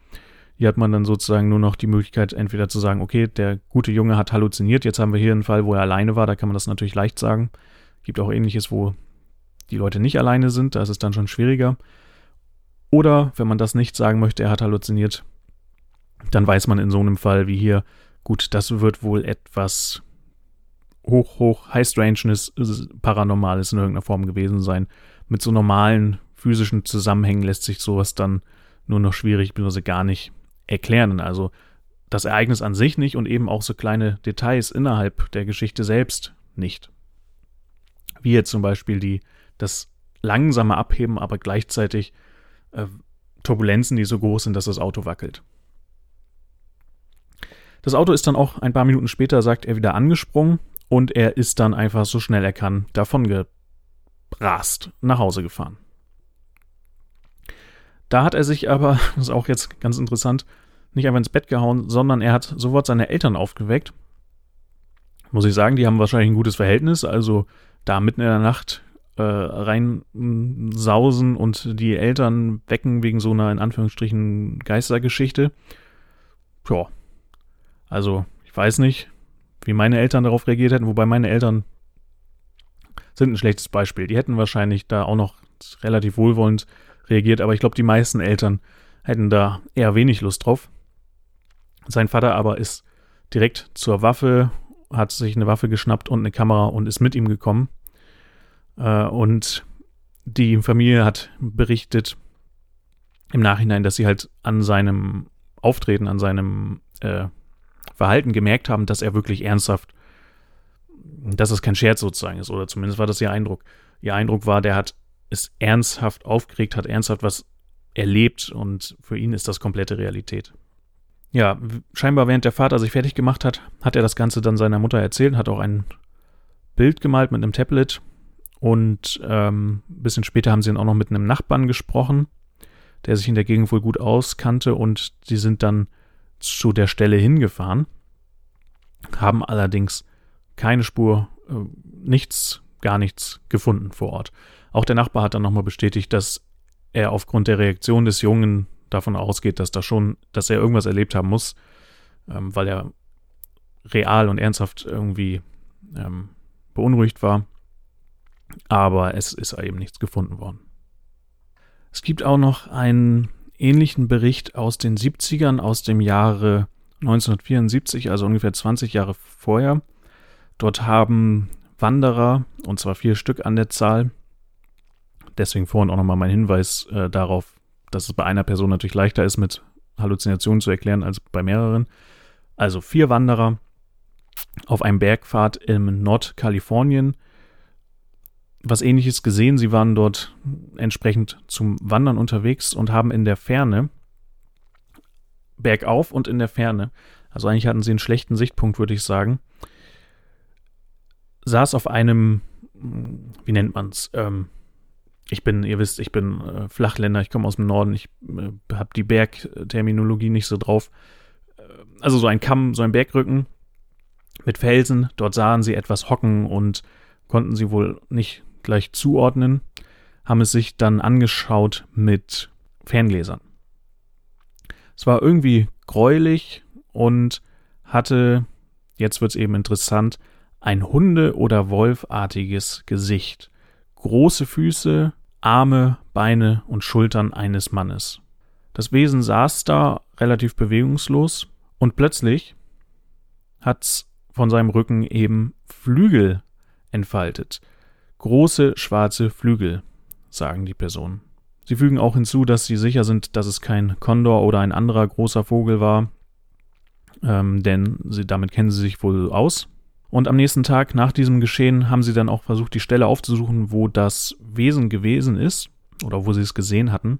Hier hat man dann sozusagen nur noch die Möglichkeit, entweder zu sagen, okay, der gute Junge hat halluziniert, jetzt haben wir hier einen Fall, wo er alleine war, da kann man das natürlich leicht sagen. Gibt auch ähnliches, wo die Leute nicht alleine sind, da ist es dann schon schwieriger. Oder wenn man das nicht sagen möchte, er hat halluziniert, dann weiß man in so einem Fall wie hier, gut, das wird wohl etwas hoch, hoch, High Strangeness, Paranormales in irgendeiner Form gewesen sein. Mit so normalen physischen Zusammenhängen lässt sich sowas dann nur noch schwierig, bzw. gar nicht erklären. Also das Ereignis an sich nicht und eben auch so kleine Details innerhalb der Geschichte selbst nicht. Wie jetzt zum Beispiel die, das langsame Abheben, aber gleichzeitig äh, Turbulenzen, die so groß sind, dass das Auto wackelt. Das Auto ist dann auch ein paar Minuten später, sagt er, wieder angesprungen und er ist dann einfach so schnell er kann davon gebrast nach Hause gefahren. Da hat er sich aber, [LAUGHS] das ist auch jetzt ganz interessant, nicht einfach ins Bett gehauen, sondern er hat sofort seine Eltern aufgeweckt. Muss ich sagen, die haben wahrscheinlich ein gutes Verhältnis, also da mitten in der Nacht äh, rein sausen und die Eltern wecken wegen so einer in Anführungsstrichen Geistergeschichte. Tja, also ich weiß nicht, wie meine Eltern darauf reagiert hätten, wobei meine Eltern sind ein schlechtes Beispiel. Die hätten wahrscheinlich da auch noch relativ wohlwollend reagiert, aber ich glaube, die meisten Eltern hätten da eher wenig Lust drauf. Sein Vater aber ist direkt zur Waffe, hat sich eine Waffe geschnappt und eine Kamera und ist mit ihm gekommen. Äh, und die Familie hat berichtet im Nachhinein, dass sie halt an seinem Auftreten, an seinem äh, Verhalten gemerkt haben, dass er wirklich ernsthaft, dass es kein Scherz sozusagen ist, oder zumindest war das ihr Eindruck. Ihr Eindruck war, der hat es ernsthaft aufgeregt, hat ernsthaft was erlebt und für ihn ist das komplette Realität. Ja, scheinbar während der Vater sich fertig gemacht hat, hat er das Ganze dann seiner Mutter erzählt, hat auch ein Bild gemalt mit einem Tablet und ähm, ein bisschen später haben sie dann auch noch mit einem Nachbarn gesprochen, der sich in der Gegend wohl gut auskannte und sie sind dann zu der Stelle hingefahren, haben allerdings keine Spur, äh, nichts, gar nichts gefunden vor Ort. Auch der Nachbar hat dann nochmal bestätigt, dass er aufgrund der Reaktion des Jungen davon ausgeht, dass da schon, dass er irgendwas erlebt haben muss, ähm, weil er real und ernsthaft irgendwie ähm, beunruhigt war. Aber es ist eben nichts gefunden worden. Es gibt auch noch einen ähnlichen Bericht aus den 70ern, aus dem Jahre 1974, also ungefähr 20 Jahre vorher. Dort haben Wanderer, und zwar vier Stück an der Zahl, deswegen vorhin auch nochmal mein Hinweis äh, darauf, dass es bei einer Person natürlich leichter ist, mit Halluzinationen zu erklären als bei mehreren. Also vier Wanderer auf einem Bergpfad in Nordkalifornien was ähnliches gesehen. Sie waren dort entsprechend zum Wandern unterwegs und haben in der Ferne, bergauf und in der Ferne, also eigentlich hatten sie einen schlechten Sichtpunkt, würde ich sagen, saß auf einem, wie nennt man es, ähm, ich bin, ihr wisst, ich bin äh, Flachländer, ich komme aus dem Norden, ich äh, habe die Bergterminologie nicht so drauf. Äh, also so ein Kamm, so ein Bergrücken mit Felsen, dort sahen sie etwas hocken und konnten sie wohl nicht gleich zuordnen, haben es sich dann angeschaut mit Ferngläsern. Es war irgendwie gräulich und hatte, jetzt wird es eben interessant, ein Hunde- oder Wolfartiges Gesicht. Große Füße, Arme, Beine und Schultern eines Mannes. Das Wesen saß da relativ bewegungslos und plötzlich hat's von seinem Rücken eben Flügel entfaltet. Große schwarze Flügel, sagen die Personen. Sie fügen auch hinzu, dass sie sicher sind, dass es kein Kondor oder ein anderer großer Vogel war, ähm, denn sie, damit kennen sie sich wohl aus. Und am nächsten Tag nach diesem Geschehen haben sie dann auch versucht, die Stelle aufzusuchen, wo das Wesen gewesen ist oder wo sie es gesehen hatten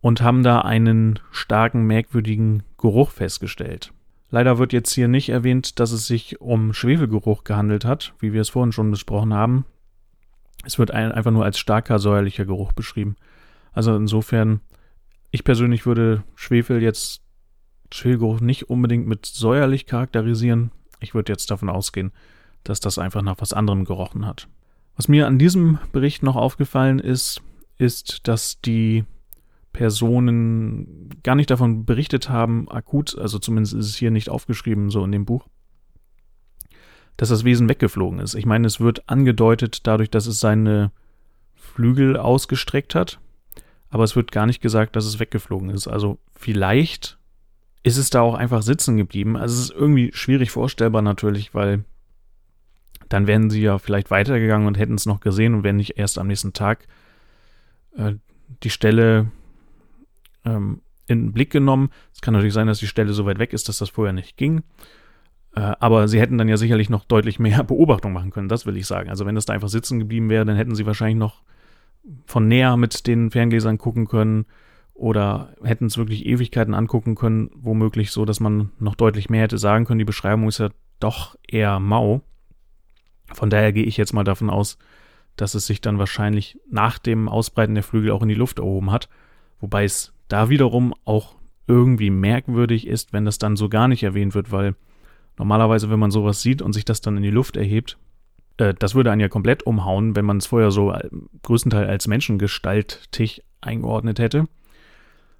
und haben da einen starken, merkwürdigen Geruch festgestellt. Leider wird jetzt hier nicht erwähnt, dass es sich um Schwefelgeruch gehandelt hat, wie wir es vorhin schon besprochen haben. Es wird ein, einfach nur als starker säuerlicher Geruch beschrieben. Also insofern, ich persönlich würde Schwefel jetzt, Schwefelgeruch nicht unbedingt mit säuerlich charakterisieren. Ich würde jetzt davon ausgehen, dass das einfach nach was anderem gerochen hat. Was mir an diesem Bericht noch aufgefallen ist, ist, dass die Personen gar nicht davon berichtet haben, akut, also zumindest ist es hier nicht aufgeschrieben, so in dem Buch, dass das Wesen weggeflogen ist. Ich meine, es wird angedeutet dadurch, dass es seine Flügel ausgestreckt hat, aber es wird gar nicht gesagt, dass es weggeflogen ist. Also vielleicht ist es da auch einfach sitzen geblieben. Also es ist irgendwie schwierig vorstellbar natürlich, weil dann wären sie ja vielleicht weitergegangen und hätten es noch gesehen und wären nicht erst am nächsten Tag äh, die Stelle ähm, in den Blick genommen. Es kann natürlich sein, dass die Stelle so weit weg ist, dass das vorher nicht ging. Äh, aber sie hätten dann ja sicherlich noch deutlich mehr [LAUGHS] Beobachtung machen können, das will ich sagen. Also wenn das da einfach sitzen geblieben wäre, dann hätten sie wahrscheinlich noch von näher mit den Ferngläsern gucken können oder hätten es wirklich Ewigkeiten angucken können, womöglich so, dass man noch deutlich mehr hätte sagen können. Die Beschreibung ist ja doch eher mau. Von daher gehe ich jetzt mal davon aus, dass es sich dann wahrscheinlich nach dem Ausbreiten der Flügel auch in die Luft erhoben hat. Wobei es da wiederum auch irgendwie merkwürdig ist, wenn das dann so gar nicht erwähnt wird, weil Normalerweise, wenn man sowas sieht und sich das dann in die Luft erhebt, äh, das würde einen ja komplett umhauen, wenn man es vorher so äh, größtenteils als menschengestaltig eingeordnet hätte.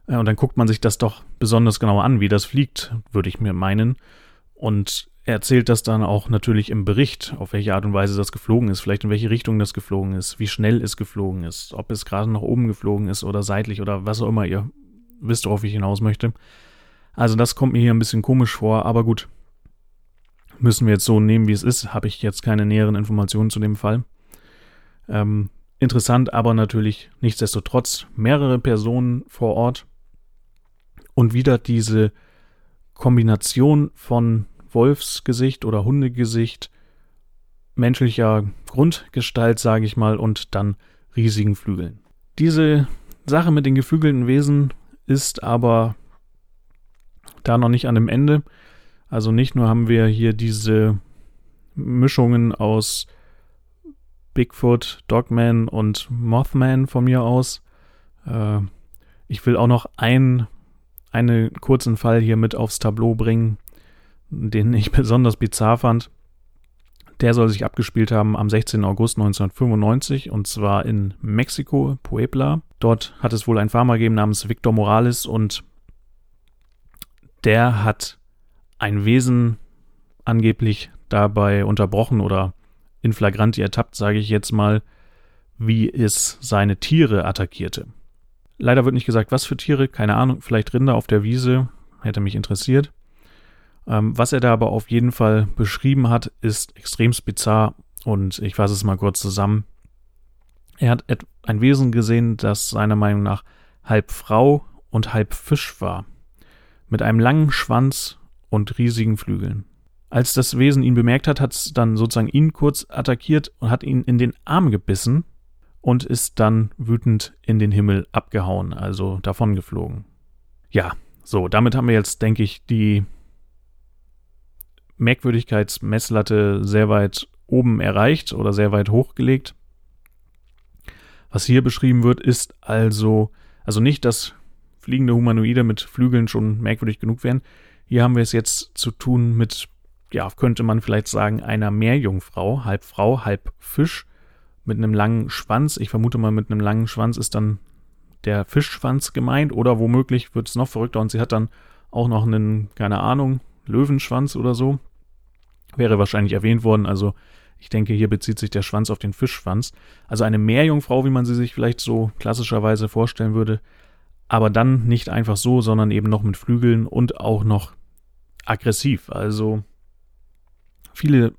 Äh, und dann guckt man sich das doch besonders genau an, wie das fliegt, würde ich mir meinen. Und er erzählt das dann auch natürlich im Bericht, auf welche Art und Weise das geflogen ist, vielleicht in welche Richtung das geflogen ist, wie schnell es geflogen ist, ob es gerade nach oben geflogen ist oder seitlich oder was auch immer ihr wisst, worauf ich hinaus möchte. Also das kommt mir hier ein bisschen komisch vor, aber gut, müssen wir jetzt so nehmen, wie es ist. Habe ich jetzt keine näheren Informationen zu dem Fall. Ähm, interessant, aber natürlich nichtsdestotrotz mehrere Personen vor Ort und wieder diese Kombination von Wolfsgesicht oder Hundegesicht, menschlicher Grundgestalt, sage ich mal, und dann riesigen Flügeln. Diese Sache mit den geflügelten Wesen ist aber da noch nicht an dem Ende. Also nicht nur haben wir hier diese Mischungen aus Bigfoot, Dogman und Mothman von mir aus. Äh, ich will auch noch ein, einen kurzen Fall hier mit aufs Tableau bringen, den ich [LAUGHS] besonders bizarr fand. Der soll sich abgespielt haben am 16. August 1995 und zwar in Mexiko, Puebla. Dort hat es wohl einen Farmer gegeben namens Victor Morales und der hat ein Wesen angeblich dabei unterbrochen oder in flagranti ertappt, sage ich jetzt mal, wie es seine Tiere attackierte. Leider wird nicht gesagt, was für Tiere, keine Ahnung, vielleicht Rinder auf der Wiese, hätte mich interessiert. Ähm, was er da aber auf jeden Fall beschrieben hat, ist extrem bizarr und ich fasse es mal kurz zusammen. Er hat ein Wesen gesehen, das seiner Meinung nach halb Frau und halb Fisch war. Mit einem langen Schwanz und riesigen Flügeln. Als das Wesen ihn bemerkt hat, hat es dann sozusagen ihn kurz attackiert und hat ihn in den Arm gebissen und ist dann wütend in den Himmel abgehauen, also davongeflogen. Ja, so, damit haben wir jetzt, denke ich, die Merkwürdigkeitsmesslatte sehr weit oben erreicht oder sehr weit hochgelegt. Was hier beschrieben wird, ist also, also nicht, dass fliegende Humanoide mit Flügeln schon merkwürdig genug wären. Hier haben wir es jetzt zu tun mit, ja, könnte man vielleicht sagen, einer Meerjungfrau, halb Frau, halb Fisch, mit einem langen Schwanz. Ich vermute mal, mit einem langen Schwanz ist dann der Fischschwanz gemeint oder womöglich wird es noch verrückter und sie hat dann auch noch einen, keine Ahnung, Löwenschwanz oder so. Wäre wahrscheinlich erwähnt worden, also ich denke, hier bezieht sich der Schwanz auf den Fischschwanz. Also eine Meerjungfrau, wie man sie sich vielleicht so klassischerweise vorstellen würde, aber dann nicht einfach so, sondern eben noch mit Flügeln und auch noch aggressiv. Also viele,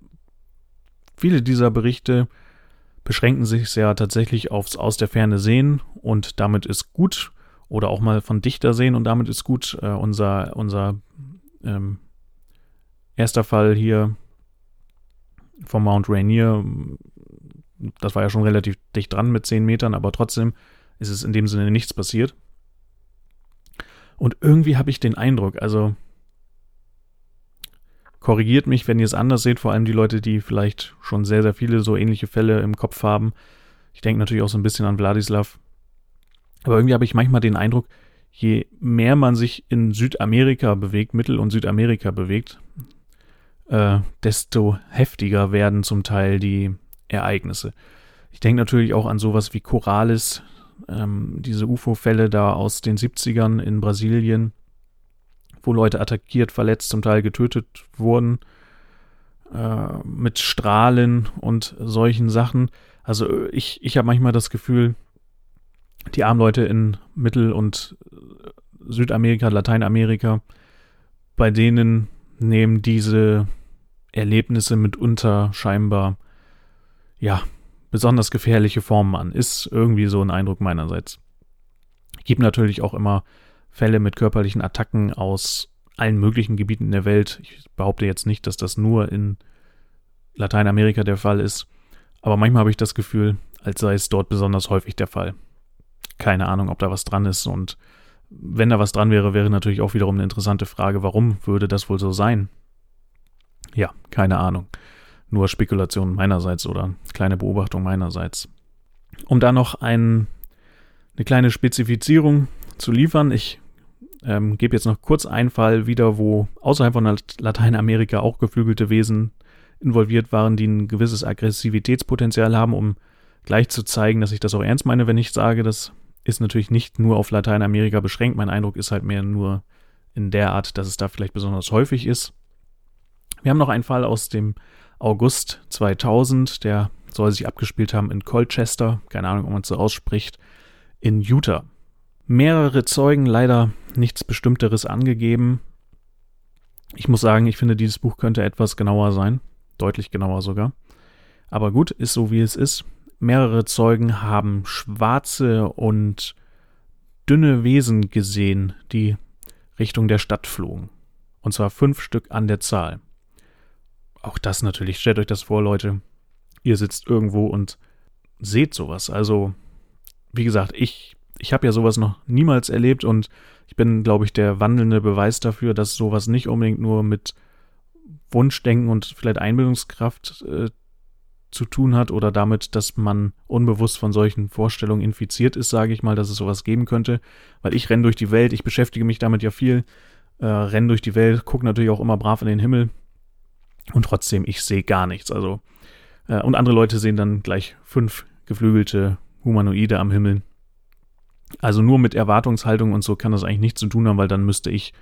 viele dieser Berichte beschränken sich ja tatsächlich aufs aus der Ferne sehen und damit ist gut oder auch mal von dichter sehen und damit ist gut. Äh, unser unser ähm, erster Fall hier vom Mount Rainier, das war ja schon relativ dicht dran mit 10 Metern, aber trotzdem ist es in dem Sinne nichts passiert. Und irgendwie habe ich den Eindruck, also korrigiert mich, wenn ihr es anders seht, vor allem die Leute, die vielleicht schon sehr, sehr viele so ähnliche Fälle im Kopf haben. Ich denke natürlich auch so ein bisschen an Wladislav. Aber irgendwie habe ich manchmal den Eindruck, je mehr man sich in Südamerika bewegt, Mittel- und Südamerika bewegt, äh, desto heftiger werden zum Teil die Ereignisse. Ich denke natürlich auch an sowas wie Coralis, ähm, diese UFO-Fälle da aus den 70ern in Brasilien, wo Leute attackiert, verletzt, zum Teil getötet wurden, äh, mit Strahlen und solchen Sachen. Also ich, ich habe manchmal das Gefühl, die armen Leute in Mittel- und Südamerika, Lateinamerika, bei denen nehmen diese Erlebnisse mitunter scheinbar, ja, besonders gefährliche Formen an. Ist irgendwie so ein Eindruck meinerseits. Gibt natürlich auch immer Fälle mit körperlichen Attacken aus allen möglichen Gebieten der Welt. Ich behaupte jetzt nicht, dass das nur in Lateinamerika der Fall ist, aber manchmal habe ich das Gefühl, als sei es dort besonders häufig der Fall. Keine Ahnung, ob da was dran ist und wenn da was dran wäre, wäre natürlich auch wiederum eine interessante Frage, warum würde das wohl so sein? Ja, keine Ahnung. Nur Spekulationen meinerseits oder kleine Beobachtung meinerseits. Um da noch ein, eine kleine Spezifizierung zu liefern, ich ähm, gebe jetzt noch kurz einen Fall wieder, wo außerhalb von Lateinamerika auch geflügelte Wesen involviert waren, die ein gewisses Aggressivitätspotenzial haben, um gleich zu zeigen, dass ich das auch ernst meine, wenn ich sage, das ist natürlich nicht nur auf Lateinamerika beschränkt. Mein Eindruck ist halt mehr nur in der Art, dass es da vielleicht besonders häufig ist. Wir haben noch einen Fall aus dem August 2000, der soll sich abgespielt haben in Colchester, keine Ahnung, ob man es so ausspricht, in Utah. Mehrere Zeugen, leider nichts Bestimmteres angegeben. Ich muss sagen, ich finde, dieses Buch könnte etwas genauer sein, deutlich genauer sogar. Aber gut, ist so wie es ist. Mehrere Zeugen haben schwarze und dünne Wesen gesehen, die Richtung der Stadt flogen. Und zwar fünf Stück an der Zahl. Auch das natürlich, stellt euch das vor, Leute. Ihr sitzt irgendwo und seht sowas. Also, wie gesagt, ich, ich habe ja sowas noch niemals erlebt und ich bin, glaube ich, der wandelnde Beweis dafür, dass sowas nicht unbedingt nur mit Wunschdenken und vielleicht Einbildungskraft äh, zu tun hat oder damit, dass man unbewusst von solchen Vorstellungen infiziert ist, sage ich mal, dass es sowas geben könnte. Weil ich renne durch die Welt, ich beschäftige mich damit ja viel, äh, renne durch die Welt, gucke natürlich auch immer brav in den Himmel und trotzdem, ich sehe gar nichts. Also, äh, und andere Leute sehen dann gleich fünf geflügelte Humanoide am Himmel. Also nur mit Erwartungshaltung und so kann das eigentlich nichts zu tun haben, weil dann müsste ich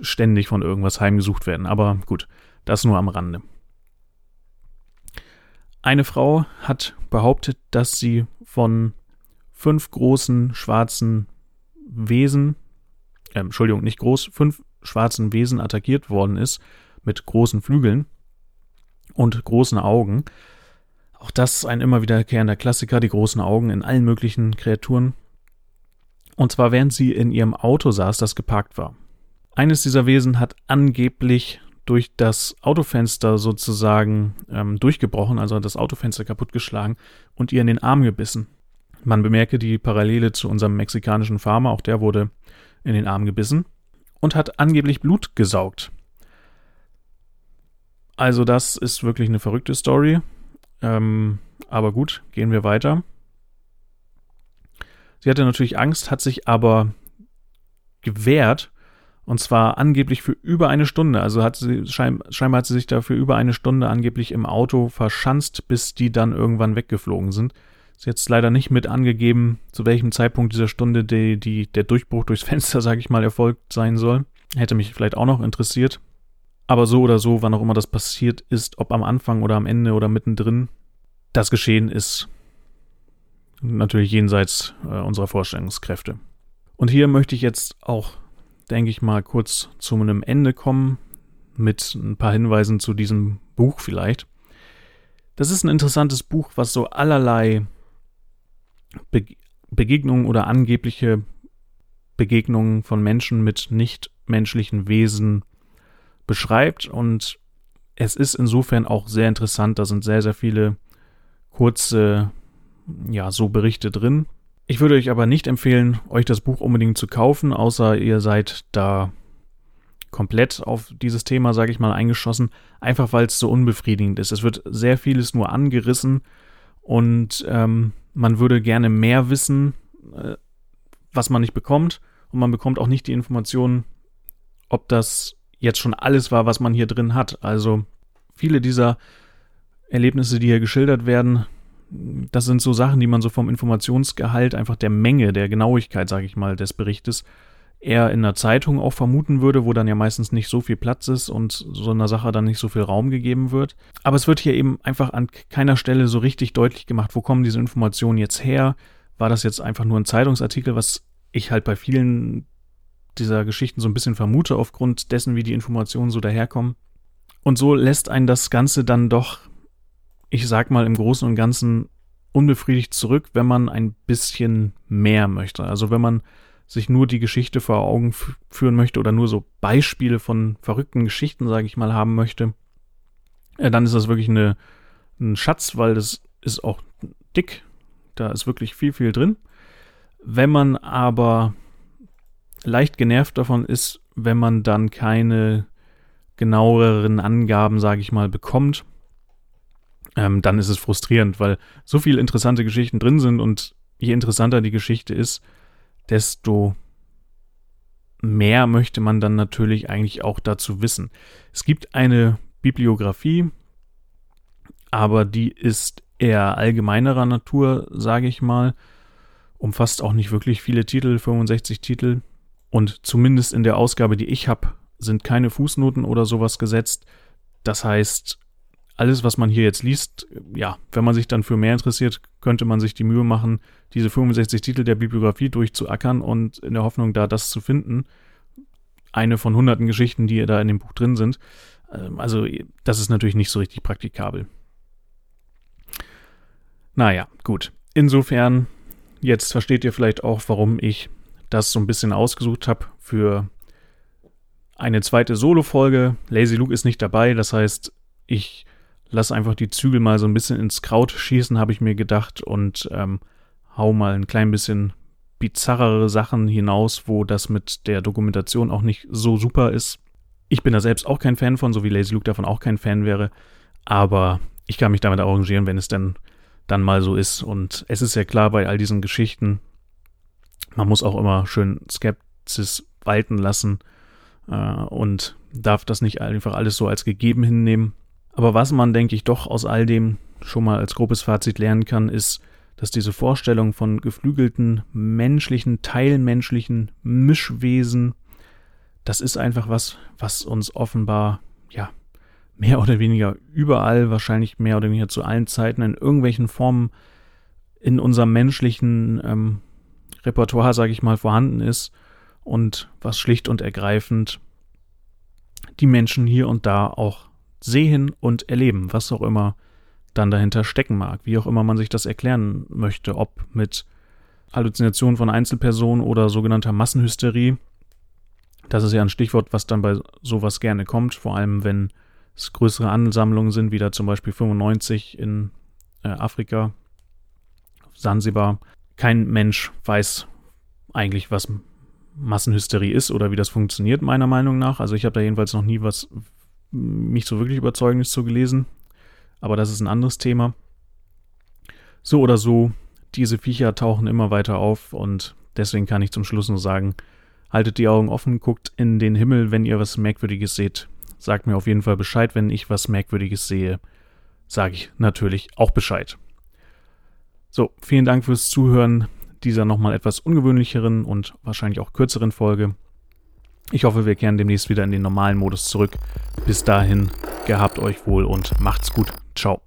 ständig von irgendwas heimgesucht werden. Aber gut, das nur am Rande. Eine Frau hat behauptet, dass sie von fünf großen schwarzen Wesen, äh, Entschuldigung, nicht groß, fünf schwarzen Wesen attackiert worden ist mit großen Flügeln und großen Augen. Auch das ein immer wiederkehrender Klassiker, die großen Augen in allen möglichen Kreaturen. Und zwar während sie in ihrem Auto saß, das geparkt war. Eines dieser Wesen hat angeblich durch das Autofenster sozusagen ähm, durchgebrochen, also das Autofenster kaputtgeschlagen und ihr in den Arm gebissen. Man bemerke die Parallele zu unserem mexikanischen Farmer, auch der wurde in den Arm gebissen und hat angeblich Blut gesaugt. Also das ist wirklich eine verrückte Story. Ähm, aber gut, gehen wir weiter. Sie hatte natürlich Angst, hat sich aber gewehrt Und zwar angeblich für über eine Stunde. Also hat sie, schein, scheinbar hat sie sich da für über eine Stunde angeblich im Auto verschanzt, bis die dann irgendwann weggeflogen sind. Ist jetzt leider nicht mit angegeben, zu welchem Zeitpunkt dieser Stunde die, die, der Durchbruch durchs Fenster, [LAUGHS] sage ich mal, erfolgt sein soll. Hätte mich vielleicht auch noch interessiert. Aber so oder so, wann auch immer das passiert ist, ob am Anfang oder am Ende oder mittendrin, das Geschehen ist natürlich jenseits äh, unserer Vorstellungskräfte. Und hier möchte ich jetzt auch denke ich mal, kurz zu einem Ende kommen mit ein paar Hinweisen zu diesem Buch vielleicht. Das ist ein interessantes Buch, was so allerlei Be Begegnungen oder angebliche Begegnungen von Menschen mit nichtmenschlichen Wesen beschreibt und es ist insofern auch sehr interessant. Da sind sehr, sehr viele kurze, ja, so Berichte drin. Ich würde euch aber nicht empfehlen, euch das Buch unbedingt zu kaufen, außer ihr seid da komplett auf dieses Thema, sage ich mal, eingeschossen, einfach weil es so unbefriedigend ist. Es wird sehr vieles nur angerissen und ähm, man würde gerne mehr wissen, äh, was man nicht bekommt und man bekommt auch nicht die Informationen, ob das jetzt schon alles war, was man hier drin hat. Also viele dieser Erlebnisse, die hier geschildert werden, das sind so Sachen, die man so vom Informationsgehalt, einfach der Menge, der Genauigkeit, sage ich mal, des Berichtes eher in einer Zeitung auch vermuten würde, wo dann ja meistens nicht so viel Platz ist und so einer Sache dann nicht so viel Raum gegeben wird. Aber es wird hier eben einfach an keiner Stelle so richtig deutlich gemacht, wo kommen diese Informationen jetzt her? War das jetzt einfach nur ein Zeitungsartikel, was ich halt bei vielen dieser Geschichten so ein bisschen vermute, aufgrund dessen, wie die Informationen so daherkommen. Und so lässt einen das Ganze dann doch ich sag mal, im Großen und Ganzen unbefriedigt zurück, wenn man ein bisschen mehr möchte. Also wenn man sich nur die Geschichte vor Augen führen möchte oder nur so Beispiele von verrückten Geschichten, sage ich mal, haben möchte, äh, dann ist das wirklich eine, ein Schatz, weil das ist auch dick. Da ist wirklich viel, viel drin. Wenn man aber leicht genervt davon ist, wenn man dann keine genaueren Angaben, sage ich mal, bekommt, ähm, dann ist es frustrierend, weil so viele interessante Geschichten drin sind und je interessanter die Geschichte ist, desto mehr möchte man dann natürlich eigentlich auch dazu wissen. Es gibt eine Bibliografie, aber die ist eher allgemeinerer Natur, sage ich mal. Umfasst auch nicht wirklich viele Titel, 65 Titel. Und zumindest in der Ausgabe, die ich habe, sind keine Fußnoten oder sowas gesetzt. Das heißt, alles, was man hier jetzt liest, ja, wenn man sich dann für mehr interessiert, könnte man sich die Mühe machen, diese 65 Titel der Bibliografie durchzuackern und in der Hoffnung, da das zu finden. Eine von hunderten Geschichten, die da in dem Buch drin sind. Ähm, also, das ist natürlich nicht so richtig praktikabel. Naja, gut. Insofern, jetzt versteht ihr vielleicht auch, warum ich das so ein bisschen ausgesucht habe für eine zweite Solo-Folge. Lazy Luke ist nicht dabei, das heißt, ich lass einfach die Zügel mal so ein bisschen ins Kraut schießen, habe ich mir gedacht, und ähm, hau mal ein klein bisschen bizarrere Sachen hinaus, wo das mit der Dokumentation auch nicht so super ist. Ich bin da selbst auch kein Fan von, so wie Lazy Luke davon auch kein Fan wäre, aber ich kann mich damit arrangieren, wenn es denn dann mal so ist. Und es ist ja klar bei all diesen Geschichten, man muss auch immer schön Skepsis walten lassen äh, und darf das nicht einfach alles so als gegeben hinnehmen. Aber was man, denke ich, doch aus all dem schon mal als grobes Fazit lernen kann, ist, dass diese Vorstellung von geflügelten, menschlichen, teilmenschlichen Mischwesen, das ist einfach was, was uns offenbar, ja, mehr oder weniger überall, wahrscheinlich mehr oder weniger zu allen Zeiten in irgendwelchen Formen in unserem menschlichen ähm, Repertoire, sage ich mal, vorhanden ist und was schlicht und ergreifend die Menschen hier und da auch sehen und erleben, was auch immer dann dahinter stecken mag, wie auch immer man sich das erklären möchte, ob mit Halluzinationen von Einzelpersonen oder sogenannter Massenhysterie. Das ist ja ein Stichwort, was dann bei sowas gerne kommt, vor allem wenn es größere Ansammlungen sind, wie da zum Beispiel 95 in äh, Afrika, Sansibar. Kein Mensch weiß eigentlich, was Massenhysterie ist oder wie das funktioniert, meiner Meinung nach. Also ich habe da jedenfalls noch nie was mich so wirklich überzeugend zu gelesen. Aber das ist ein anderes Thema. So oder so, diese Viecher tauchen immer weiter auf und deswegen kann ich zum Schluss nur sagen, Haltet die Augen offen, guckt in den Himmel, wenn ihr was Merkwürdiges seht. Sagt mir auf jeden Fall Bescheid, wenn ich was Merkwürdiges sehe. Sage ich natürlich auch Bescheid. So, vielen Dank fürs Zuhören dieser nochmal etwas ungewöhnlicheren und wahrscheinlich auch kürzeren Folge. Ich hoffe, wir kehren demnächst wieder in den normalen Modus zurück. Bis dahin, gehabt euch wohl und macht's gut. Ciao.